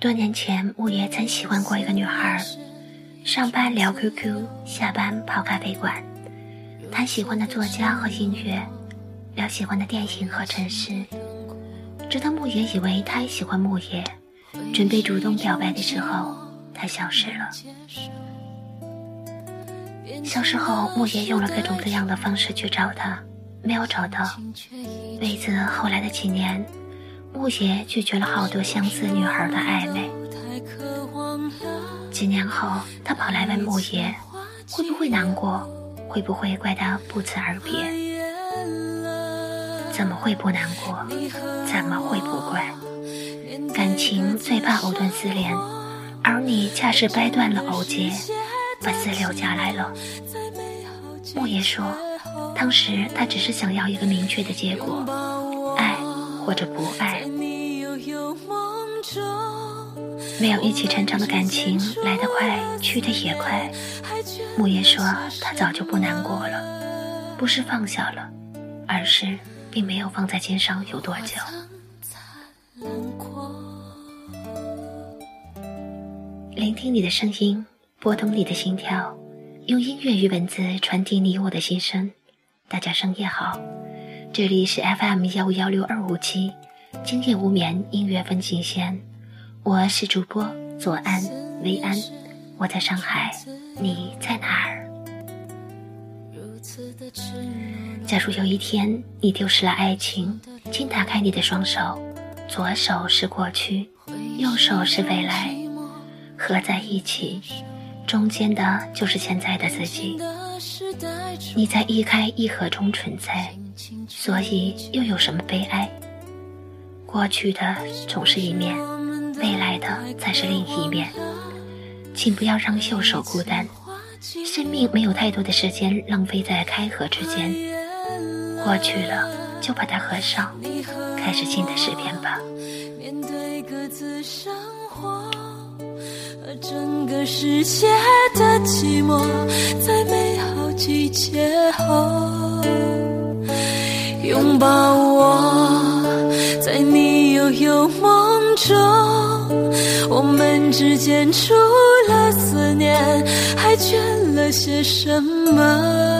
多年前，木爷曾喜欢过一个女孩，上班聊 QQ，下班泡咖啡馆，谈喜欢的作家和音乐，聊喜欢的电影和城市。直到木爷以为他也喜欢木爷，准备主动表白的时候，他消失了。消失后，木爷用了各种各样的方式去找他，没有找到。为此，后来的几年。木爷拒绝了好多相似女孩的暧昧。几年后，他跑来问木爷，会不会难过？会不会怪他不辞而别？怎么会不难过？怎么会不怪？感情最怕藕断丝连，而你恰是掰断了藕节，把丝留下来了。木爷说，当时他只是想要一个明确的结果，或者不爱。没有一起成长的感情来得快，去得也快。木叶说，他早就不难过了，不是放下了，而是并没有放在心上有多久。聆听你的声音，拨动你的心跳，用音乐与文字传递你我的心声。大家深夜好，这里是 FM 幺五幺六二五七，今夜无眠音乐分景线。我是主播左安薇安，我在上海，你在哪儿？假如有一天你丢失了爱情，请打开你的双手，左手是过去，右手是未来，合在一起，中间的就是现在的自己。你在一开一合中存在，所以又有什么悲哀？过去的总是一面。未来的才是另一面，请不要让右手孤单。生命没有太多的时间浪费在开合之间，过去了就把它合上，开始新的诗篇吧。整个世界的寂寞，在美好季节后，拥抱我，在你悠悠梦中。我们之间除了思念，还缺了些什么？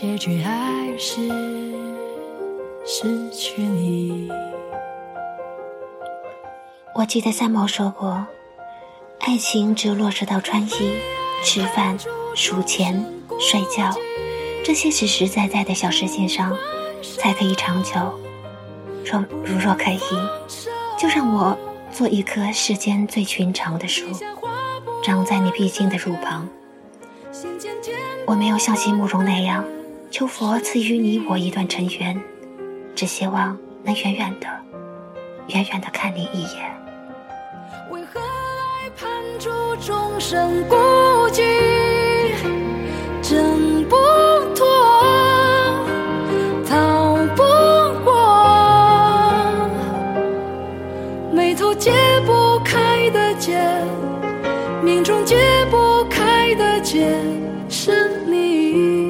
结局还是失去你。我记得三毛说过，爱情只有落实到穿衣、吃饭、数钱、睡觉这些实实在在的小事情上，才可以长久。若如若可以，就让我做一棵世间最寻常的树，长在你必经的路旁。我没有像席慕容那样。求佛赐予你我一段尘缘，只希望能远远的、远远的看你一眼。为何爱判处众生孤寂，挣不脱，逃不过，眉头解不开的结，命中解不开的结。是你。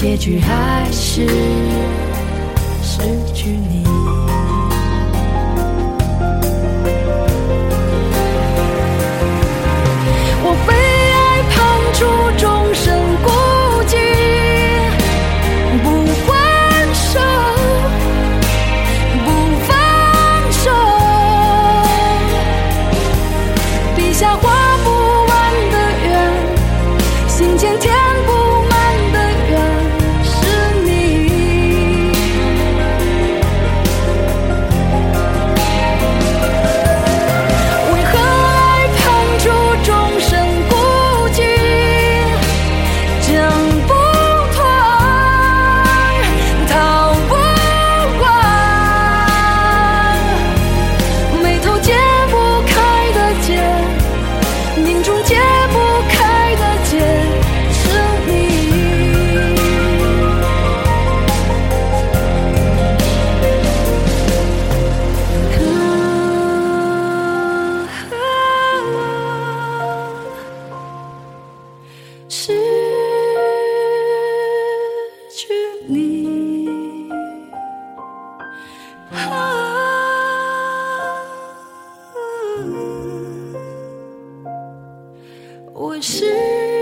结局还是失去你。失去你，啊，我失。